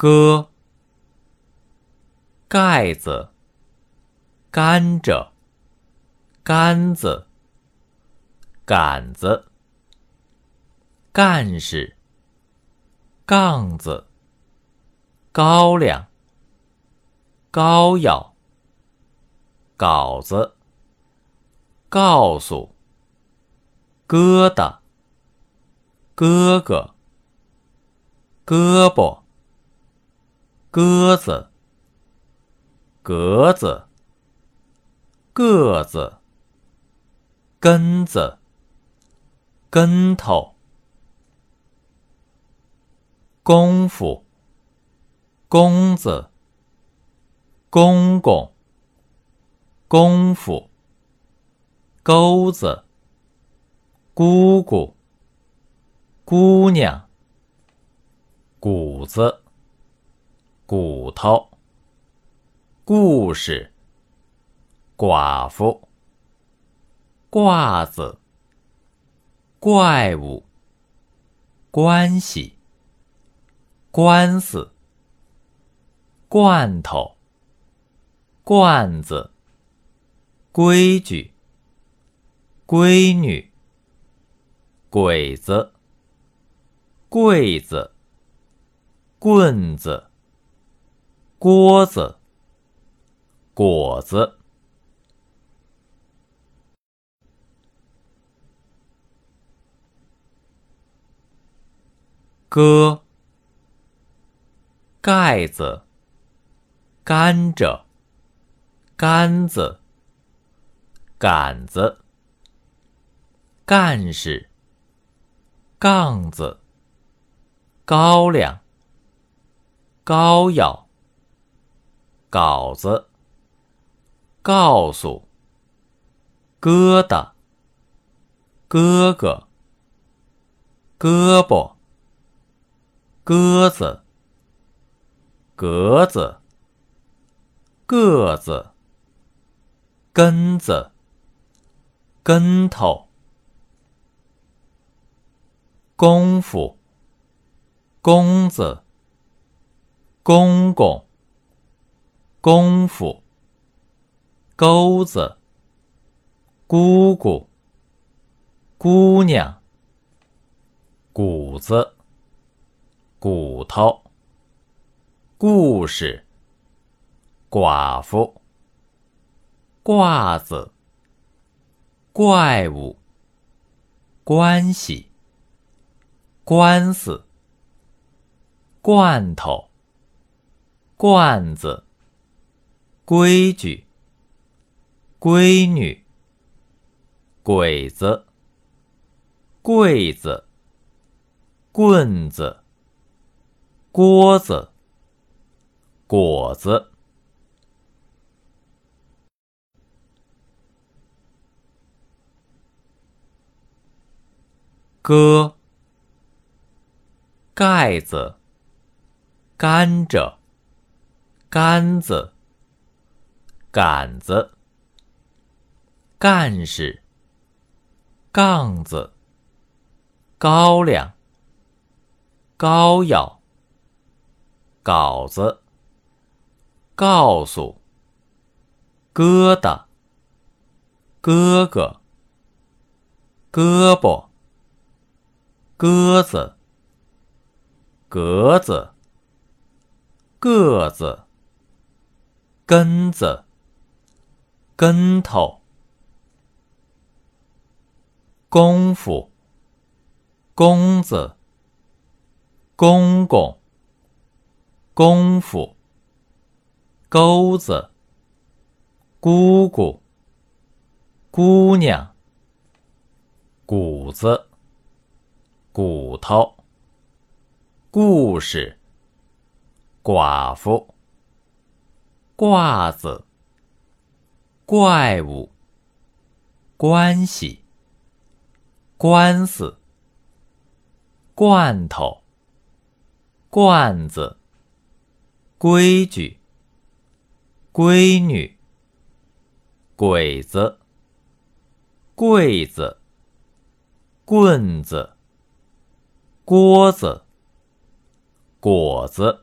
歌，盖子，甘蔗，杆子，杆子，干事，杠子，高粱，膏药，稿子，告诉，疙瘩，哥哥，胳膊。鸽子，格子，个子，根子，跟头，功夫，公子，公公，功夫，钩子，姑姑，姑娘，谷子。骨头，故事，寡妇，褂子，怪物，关系，官司，罐头，罐子，规矩，闺女，鬼子，柜子，棍子。锅子，果子，哥，盖子，甘蔗，杆子，杆子，干事，杠子，高粱，膏药。稿子，告诉，疙瘩，哥哥，胳膊，鸽子，格子，个子，根子，跟头，功夫，公子，公公。功夫，钩子，姑姑，姑娘，谷子，骨头，故事，寡妇，褂子，怪物，关系，官司，罐头，罐子。规矩，闺女，鬼子，柜子，棍子，锅子，果子，哥，盖子，甘蔗，杆子。杆子，干事，杠子，高粱，膏药，稿子，告诉，疙瘩，哥哥，胳膊，鸽子，格子，个子，根子。跟头，功夫，公子，公公，功夫，钩子，姑姑，姑娘，谷子，骨头，故事，寡妇，褂子。怪物，关系，官司，罐头，罐子，规矩，闺女，鬼子，柜子，棍子，锅子，果子。